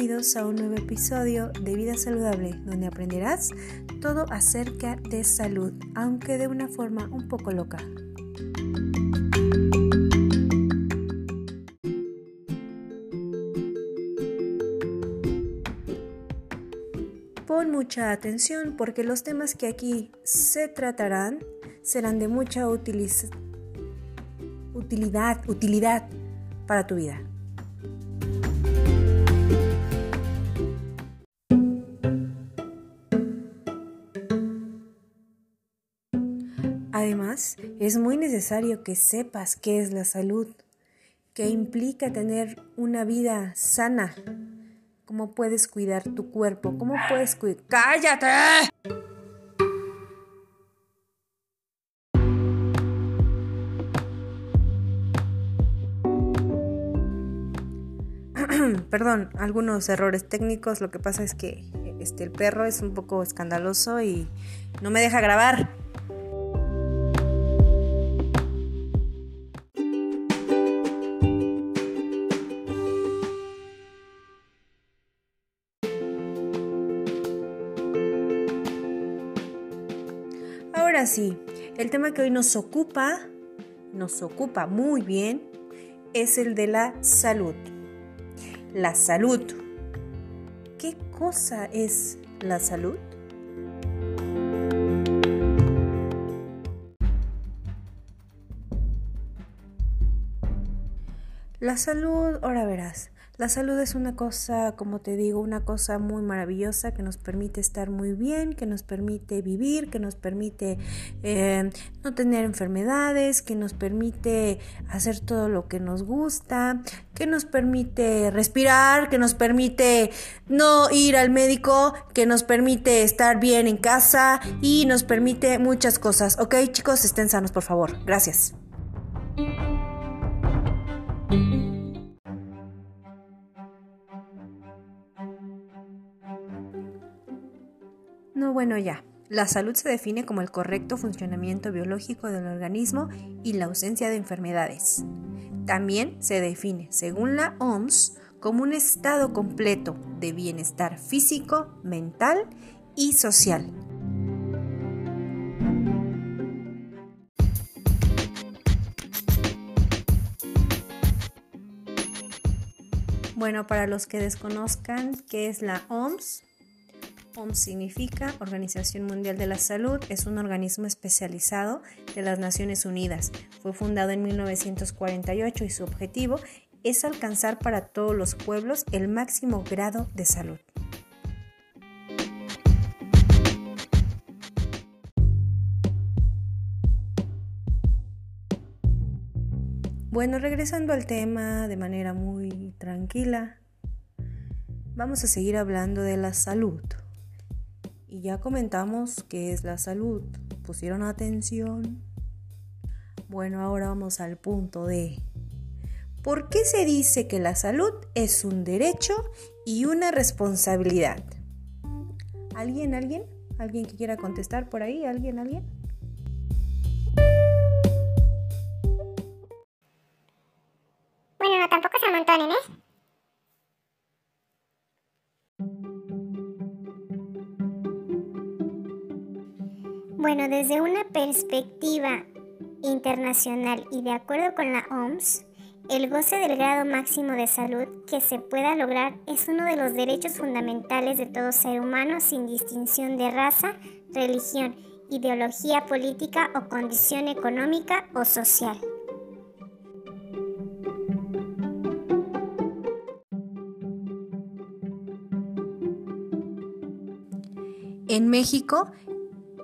bienvenidos a un nuevo episodio de Vida Saludable, donde aprenderás todo acerca de salud, aunque de una forma un poco loca. Pon mucha atención porque los temas que aquí se tratarán serán de mucha utilidad, para tu vida. Además, es muy necesario que sepas qué es la salud, qué implica tener una vida sana, cómo puedes cuidar tu cuerpo, cómo puedes cuidar... ¡Cállate! Perdón, algunos errores técnicos, lo que pasa es que este, el perro es un poco escandaloso y no me deja grabar. Ahora sí, el tema que hoy nos ocupa, nos ocupa muy bien, es el de la salud. La salud. ¿Qué cosa es la salud? La salud, ahora verás, la salud es una cosa, como te digo, una cosa muy maravillosa que nos permite estar muy bien, que nos permite vivir, que nos permite eh, no tener enfermedades, que nos permite hacer todo lo que nos gusta, que nos permite respirar, que nos permite no ir al médico, que nos permite estar bien en casa y nos permite muchas cosas. Ok, chicos, estén sanos, por favor. Gracias. No, bueno, ya. La salud se define como el correcto funcionamiento biológico del organismo y la ausencia de enfermedades. También se define, según la OMS, como un estado completo de bienestar físico, mental y social. Bueno, para los que desconozcan qué es la OMS, OMS significa Organización Mundial de la Salud, es un organismo especializado de las Naciones Unidas. Fue fundado en 1948 y su objetivo es alcanzar para todos los pueblos el máximo grado de salud. Bueno, regresando al tema de manera muy tranquila, vamos a seguir hablando de la salud. Y ya comentamos qué es la salud. ¿Pusieron atención? Bueno, ahora vamos al punto de ¿por qué se dice que la salud es un derecho y una responsabilidad? ¿Alguien, alguien? ¿Alguien que quiera contestar por ahí? ¿Alguien, alguien? Desde una perspectiva internacional y de acuerdo con la OMS, el goce del grado máximo de salud que se pueda lograr es uno de los derechos fundamentales de todo ser humano sin distinción de raza, religión, ideología política o condición económica o social. En México,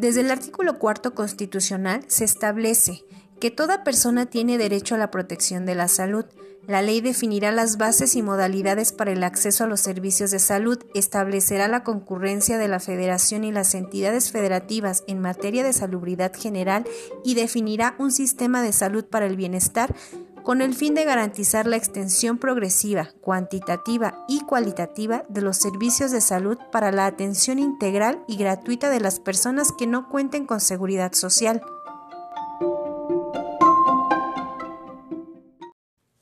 desde el artículo cuarto constitucional se establece que toda persona tiene derecho a la protección de la salud. La ley definirá las bases y modalidades para el acceso a los servicios de salud, establecerá la concurrencia de la Federación y las entidades federativas en materia de salubridad general y definirá un sistema de salud para el bienestar con el fin de garantizar la extensión progresiva, cuantitativa y cualitativa de los servicios de salud para la atención integral y gratuita de las personas que no cuenten con seguridad social.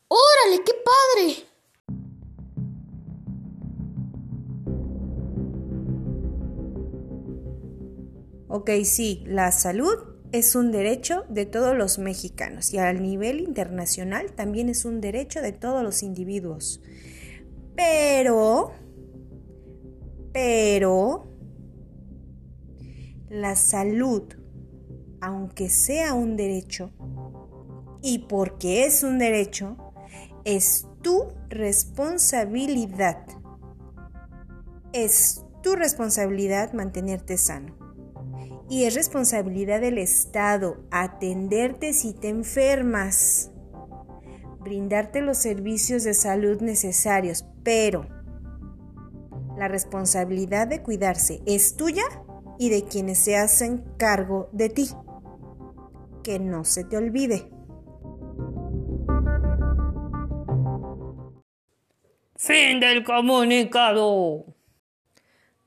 ¡Órale, qué padre! Ok, sí, la salud es un derecho de todos los mexicanos y a nivel internacional también es un derecho de todos los individuos. Pero, pero, la salud, aunque sea un derecho, y porque es un derecho, es tu responsabilidad. Es tu responsabilidad mantenerte sano. Y es responsabilidad del Estado atenderte si te enfermas, brindarte los servicios de salud necesarios, pero la responsabilidad de cuidarse es tuya y de quienes se hacen cargo de ti. Que no se te olvide. Fin del comunicado.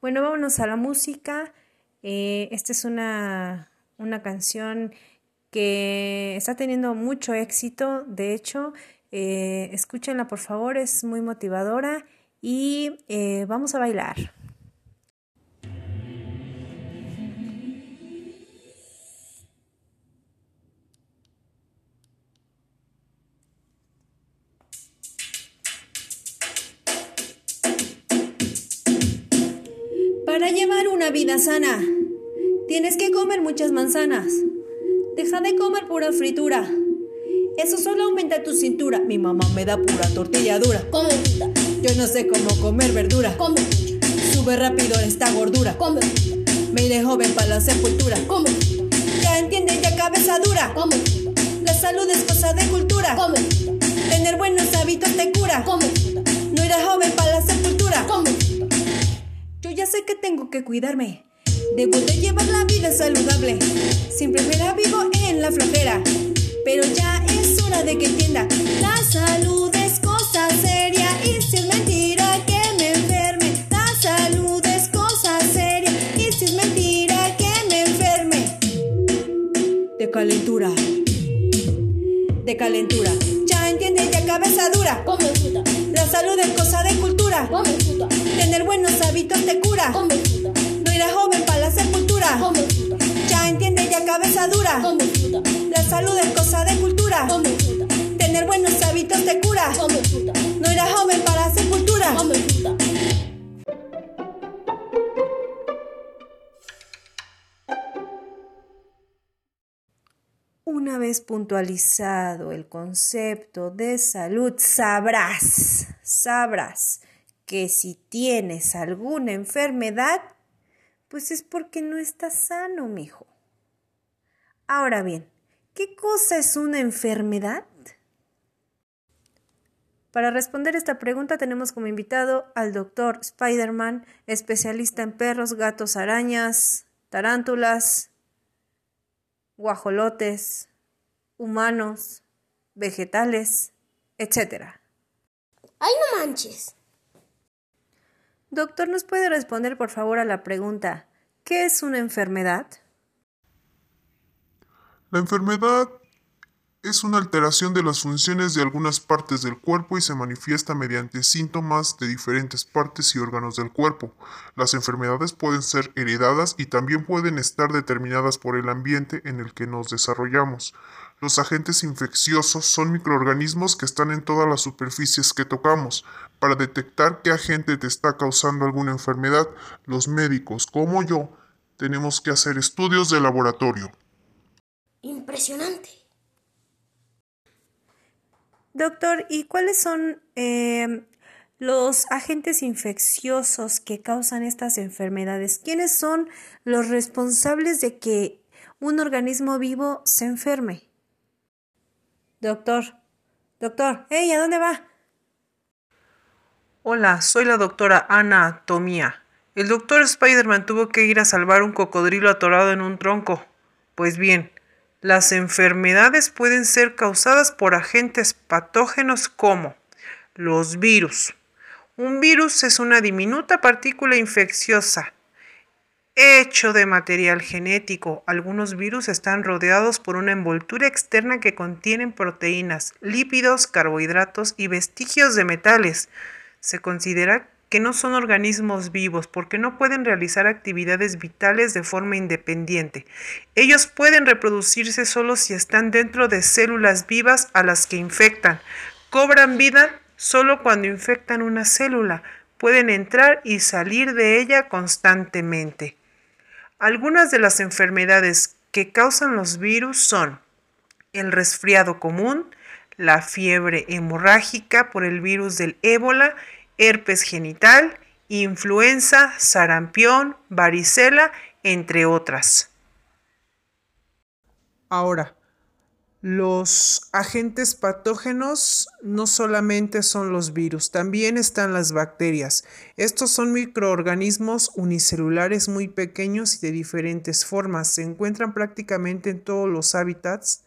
Bueno, vámonos a la música. Eh, esta es una, una, canción que está teniendo mucho éxito. De hecho, eh, escúchenla por favor, es muy motivadora y eh, vamos a bailar. Vida sana, tienes que comer muchas manzanas. Deja de comer pura fritura. Eso solo aumenta tu cintura. Mi mamá me da pura tortilla dura. Come fruta. Yo no sé cómo comer verdura. Come fruta. Sube rápido esta gordura. Come fruta. Me iré joven para la sepultura. Come fruta. Ya entienden, ya cabeza dura. Come fruta. La salud es cosa de cultura. Come fruta. Tener buenos hábitos te cura. Come fruta. No iré joven para la sepultura. Come fruta ya sé que tengo que cuidarme. Debo de llevar la vida saludable. Siempre me la vivo en la flojera. Pero ya es hora de que entienda. La salud es cosa seria. Y si es mentira que me enferme. La salud es cosa seria. Y si es mentira que me enferme. De calentura. De calentura. Ya entiende, ya cabeza dura. Come. La salud es cosa de cultura. Come. Tener buenos hábitos te cura. No irás joven para la sepultura. Ya entiende, ya cabeza dura. La salud es cosa de cultura. Tener buenos hábitos te cura. No irás joven para la sepultura. Una vez puntualizado el concepto de salud, sabrás, sabrás que si tienes alguna enfermedad, pues es porque no estás sano, mijo. Ahora bien, ¿qué cosa es una enfermedad? Para responder esta pregunta tenemos como invitado al doctor Spiderman, especialista en perros, gatos, arañas, tarántulas, guajolotes, humanos, vegetales, etc. ¡Ay, no manches! Doctor, ¿nos puede responder por favor a la pregunta, ¿qué es una enfermedad? La enfermedad es una alteración de las funciones de algunas partes del cuerpo y se manifiesta mediante síntomas de diferentes partes y órganos del cuerpo. Las enfermedades pueden ser heredadas y también pueden estar determinadas por el ambiente en el que nos desarrollamos. Los agentes infecciosos son microorganismos que están en todas las superficies que tocamos. Para detectar qué agente te está causando alguna enfermedad, los médicos, como yo, tenemos que hacer estudios de laboratorio. Impresionante. Doctor, ¿y cuáles son eh, los agentes infecciosos que causan estas enfermedades? ¿Quiénes son los responsables de que un organismo vivo se enferme? Doctor, doctor, hey, ¿a dónde va? Hola, soy la doctora Ana Tomía. El doctor Spiderman tuvo que ir a salvar un cocodrilo atorado en un tronco. Pues bien, las enfermedades pueden ser causadas por agentes patógenos como los virus. Un virus es una diminuta partícula infecciosa hecho de material genético. Algunos virus están rodeados por una envoltura externa que contienen proteínas, lípidos, carbohidratos y vestigios de metales. Se considera que no son organismos vivos porque no pueden realizar actividades vitales de forma independiente. Ellos pueden reproducirse solo si están dentro de células vivas a las que infectan. Cobran vida solo cuando infectan una célula. Pueden entrar y salir de ella constantemente. Algunas de las enfermedades que causan los virus son el resfriado común, la fiebre hemorrágica por el virus del ébola herpes genital, influenza, sarampión, varicela, entre otras. Ahora, los agentes patógenos no solamente son los virus, también están las bacterias. Estos son microorganismos unicelulares muy pequeños y de diferentes formas. Se encuentran prácticamente en todos los hábitats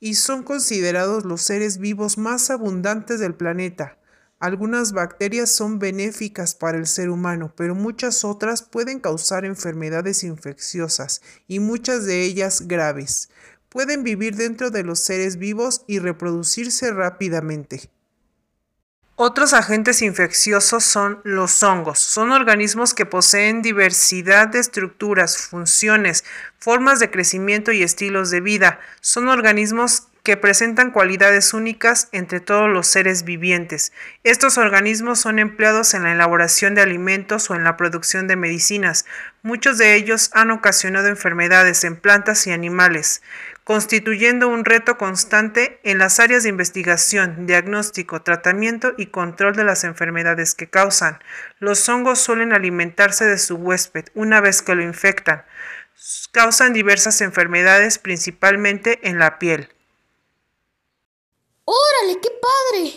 y son considerados los seres vivos más abundantes del planeta. Algunas bacterias son benéficas para el ser humano, pero muchas otras pueden causar enfermedades infecciosas y muchas de ellas graves. Pueden vivir dentro de los seres vivos y reproducirse rápidamente. Otros agentes infecciosos son los hongos. Son organismos que poseen diversidad de estructuras, funciones, formas de crecimiento y estilos de vida. Son organismos que presentan cualidades únicas entre todos los seres vivientes. Estos organismos son empleados en la elaboración de alimentos o en la producción de medicinas. Muchos de ellos han ocasionado enfermedades en plantas y animales, constituyendo un reto constante en las áreas de investigación, diagnóstico, tratamiento y control de las enfermedades que causan. Los hongos suelen alimentarse de su huésped una vez que lo infectan. Causan diversas enfermedades, principalmente en la piel. ¡Órale, qué padre!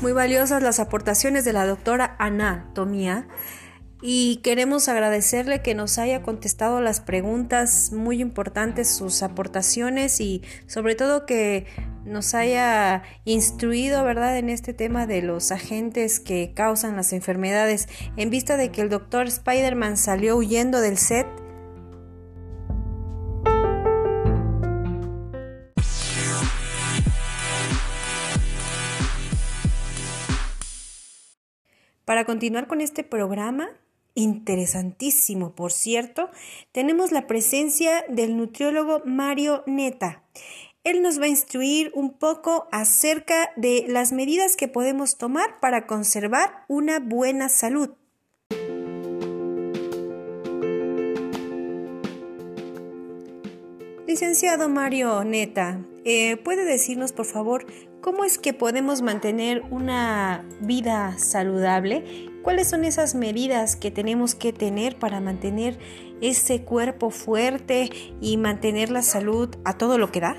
Muy valiosas las aportaciones de la doctora Ana Tomía y queremos agradecerle que nos haya contestado las preguntas muy importantes, sus aportaciones y sobre todo que nos haya instruido, ¿verdad?, en este tema de los agentes que causan las enfermedades en vista de que el doctor Spider-Man salió huyendo del set Para continuar con este programa, interesantísimo por cierto, tenemos la presencia del nutriólogo Mario Neta. Él nos va a instruir un poco acerca de las medidas que podemos tomar para conservar una buena salud. Licenciado Mario Neta, eh, ¿puede decirnos por favor ¿Cómo es que podemos mantener una vida saludable? ¿Cuáles son esas medidas que tenemos que tener para mantener ese cuerpo fuerte y mantener la salud a todo lo que da?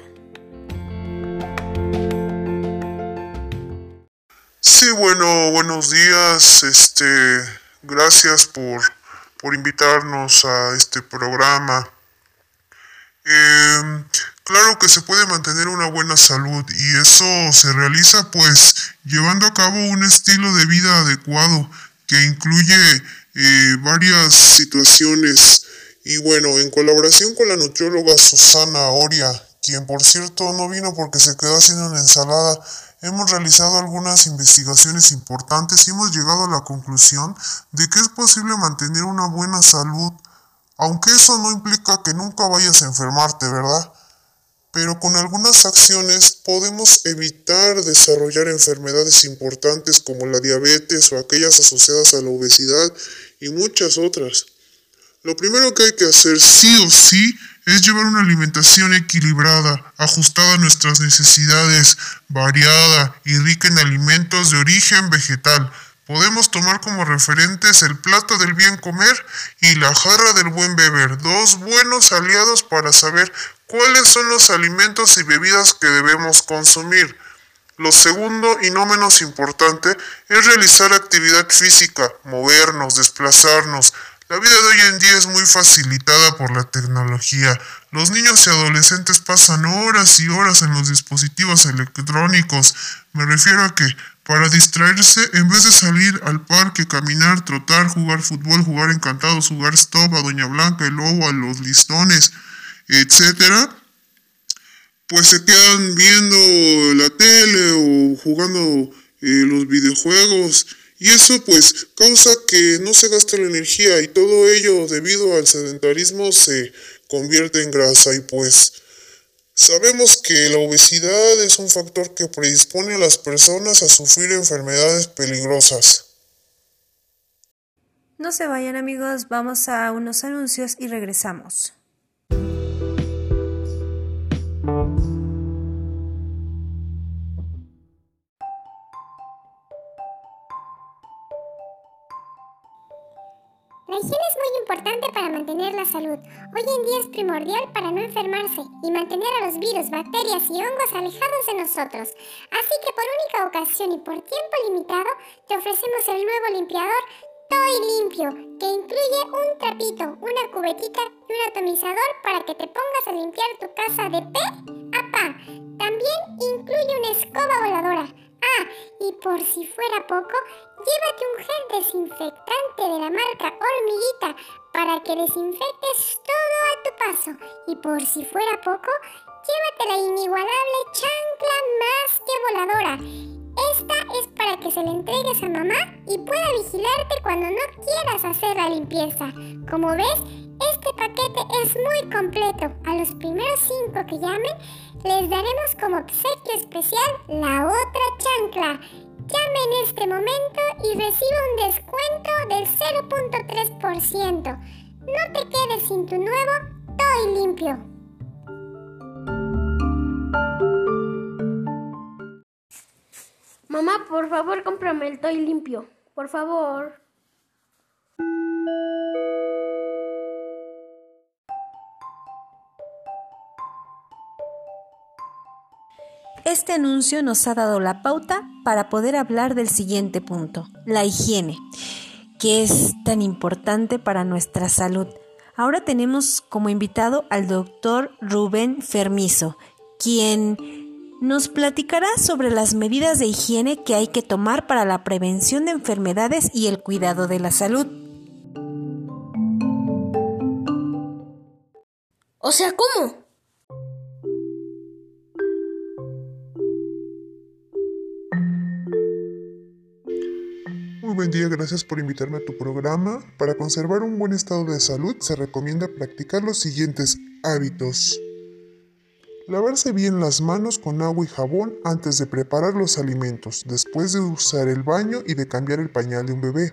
Sí, bueno, buenos días. Este, gracias por, por invitarnos a este programa. Eh, Claro que se puede mantener una buena salud y eso se realiza pues llevando a cabo un estilo de vida adecuado que incluye eh, varias situaciones. Y bueno, en colaboración con la nutrióloga Susana Oria, quien por cierto no vino porque se quedó haciendo una ensalada, hemos realizado algunas investigaciones importantes y hemos llegado a la conclusión de que es posible mantener una buena salud, aunque eso no implica que nunca vayas a enfermarte, ¿verdad? pero con algunas acciones podemos evitar desarrollar enfermedades importantes como la diabetes o aquellas asociadas a la obesidad y muchas otras. Lo primero que hay que hacer sí o sí es llevar una alimentación equilibrada, ajustada a nuestras necesidades, variada y rica en alimentos de origen vegetal. Podemos tomar como referentes el plato del bien comer y la jarra del buen beber, dos buenos aliados para saber ¿Cuáles son los alimentos y bebidas que debemos consumir? Lo segundo y no menos importante es realizar actividad física, movernos, desplazarnos. La vida de hoy en día es muy facilitada por la tecnología. Los niños y adolescentes pasan horas y horas en los dispositivos electrónicos. Me refiero a que para distraerse, en vez de salir al parque, caminar, trotar, jugar fútbol, jugar encantados, jugar stop a Doña Blanca, el lobo, a los listones, etcétera, pues se quedan viendo la tele o jugando eh, los videojuegos. Y eso pues causa que no se gaste la energía y todo ello debido al sedentarismo se convierte en grasa y pues sabemos que la obesidad es un factor que predispone a las personas a sufrir enfermedades peligrosas. No se vayan amigos, vamos a unos anuncios y regresamos. La higiene es muy importante para mantener la salud. Hoy en día es primordial para no enfermarse y mantener a los virus, bacterias y hongos alejados de nosotros. Así que por única ocasión y por tiempo limitado, te ofrecemos el nuevo limpiador Toy Limpio, que incluye un trapito, una cubetita y un atomizador para que te pongas a limpiar tu casa de pe a pa. También incluye una escoba voladora. Y por si fuera poco, llévate un gel desinfectante de la marca Hormiguita para que desinfectes todo a tu paso. Y por si fuera poco, llévate la inigualable chancla más que voladora esta es para que se la entregues a mamá y pueda vigilarte cuando no quieras hacer la limpieza. Como ves, este paquete es muy completo. A los primeros cinco que llamen, les daremos como obsequio especial la otra chancla. Llame en este momento y recibe un descuento del 0.3%. No te quedes sin tu nuevo Toy Limpio. Mamá, por favor, cómprame el toy limpio. Por favor. Este anuncio nos ha dado la pauta para poder hablar del siguiente punto, la higiene, que es tan importante para nuestra salud. Ahora tenemos como invitado al doctor Rubén Fermizo, quien nos platicará sobre las medidas de higiene que hay que tomar para la prevención de enfermedades y el cuidado de la salud. O sea, ¿cómo? Buen día, gracias por invitarme a tu programa. Para conservar un buen estado de salud se recomienda practicar los siguientes hábitos. Lavarse bien las manos con agua y jabón antes de preparar los alimentos, después de usar el baño y de cambiar el pañal de un bebé.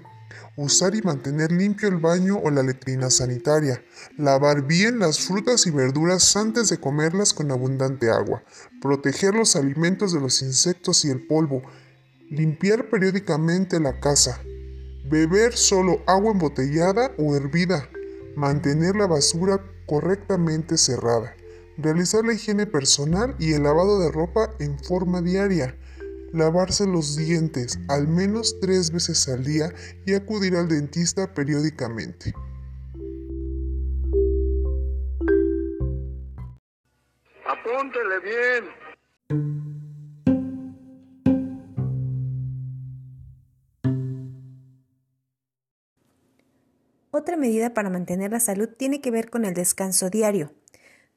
Usar y mantener limpio el baño o la letrina sanitaria. Lavar bien las frutas y verduras antes de comerlas con abundante agua. Proteger los alimentos de los insectos y el polvo. Limpiar periódicamente la casa. Beber solo agua embotellada o hervida. Mantener la basura correctamente cerrada realizar la higiene personal y el lavado de ropa en forma diaria, lavarse los dientes al menos tres veces al día y acudir al dentista periódicamente. Apúntele bien. Otra medida para mantener la salud tiene que ver con el descanso diario.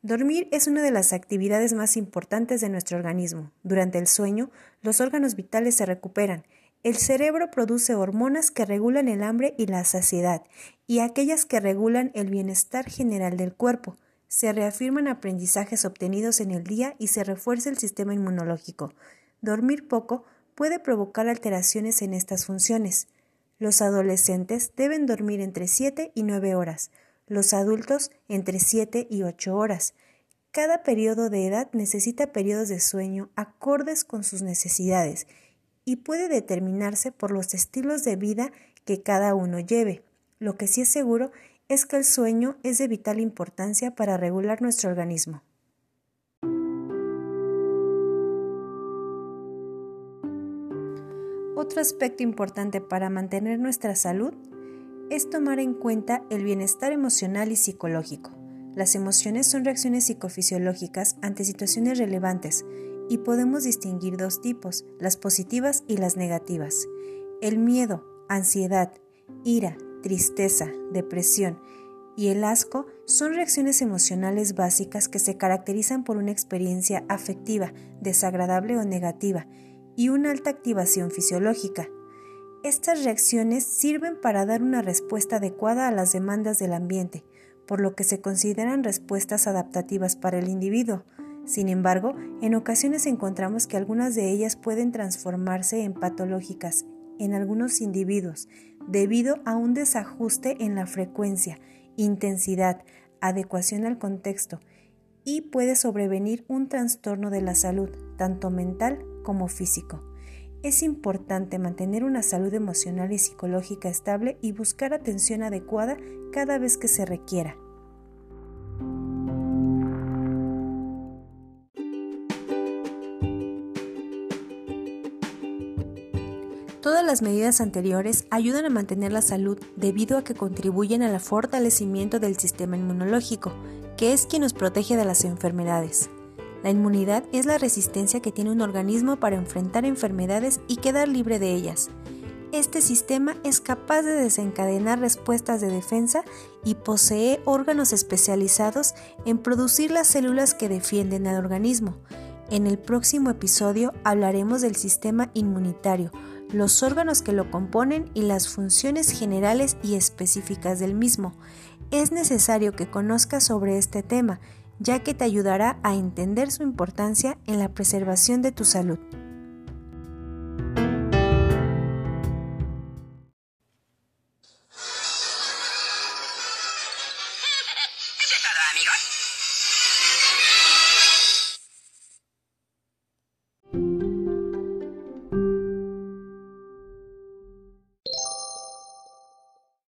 Dormir es una de las actividades más importantes de nuestro organismo. Durante el sueño, los órganos vitales se recuperan. El cerebro produce hormonas que regulan el hambre y la saciedad, y aquellas que regulan el bienestar general del cuerpo. Se reafirman aprendizajes obtenidos en el día y se refuerza el sistema inmunológico. Dormir poco puede provocar alteraciones en estas funciones. Los adolescentes deben dormir entre 7 y 9 horas los adultos entre 7 y 8 horas. Cada periodo de edad necesita periodos de sueño acordes con sus necesidades y puede determinarse por los estilos de vida que cada uno lleve. Lo que sí es seguro es que el sueño es de vital importancia para regular nuestro organismo. Otro aspecto importante para mantener nuestra salud es tomar en cuenta el bienestar emocional y psicológico. Las emociones son reacciones psicofisiológicas ante situaciones relevantes y podemos distinguir dos tipos, las positivas y las negativas. El miedo, ansiedad, ira, tristeza, depresión y el asco son reacciones emocionales básicas que se caracterizan por una experiencia afectiva, desagradable o negativa, y una alta activación fisiológica. Estas reacciones sirven para dar una respuesta adecuada a las demandas del ambiente, por lo que se consideran respuestas adaptativas para el individuo. Sin embargo, en ocasiones encontramos que algunas de ellas pueden transformarse en patológicas en algunos individuos debido a un desajuste en la frecuencia, intensidad, adecuación al contexto y puede sobrevenir un trastorno de la salud, tanto mental como físico. Es importante mantener una salud emocional y psicológica estable y buscar atención adecuada cada vez que se requiera. Todas las medidas anteriores ayudan a mantener la salud debido a que contribuyen al fortalecimiento del sistema inmunológico, que es quien nos protege de las enfermedades. La inmunidad es la resistencia que tiene un organismo para enfrentar enfermedades y quedar libre de ellas. Este sistema es capaz de desencadenar respuestas de defensa y posee órganos especializados en producir las células que defienden al organismo. En el próximo episodio hablaremos del sistema inmunitario, los órganos que lo componen y las funciones generales y específicas del mismo. Es necesario que conozcas sobre este tema ya que te ayudará a entender su importancia en la preservación de tu salud.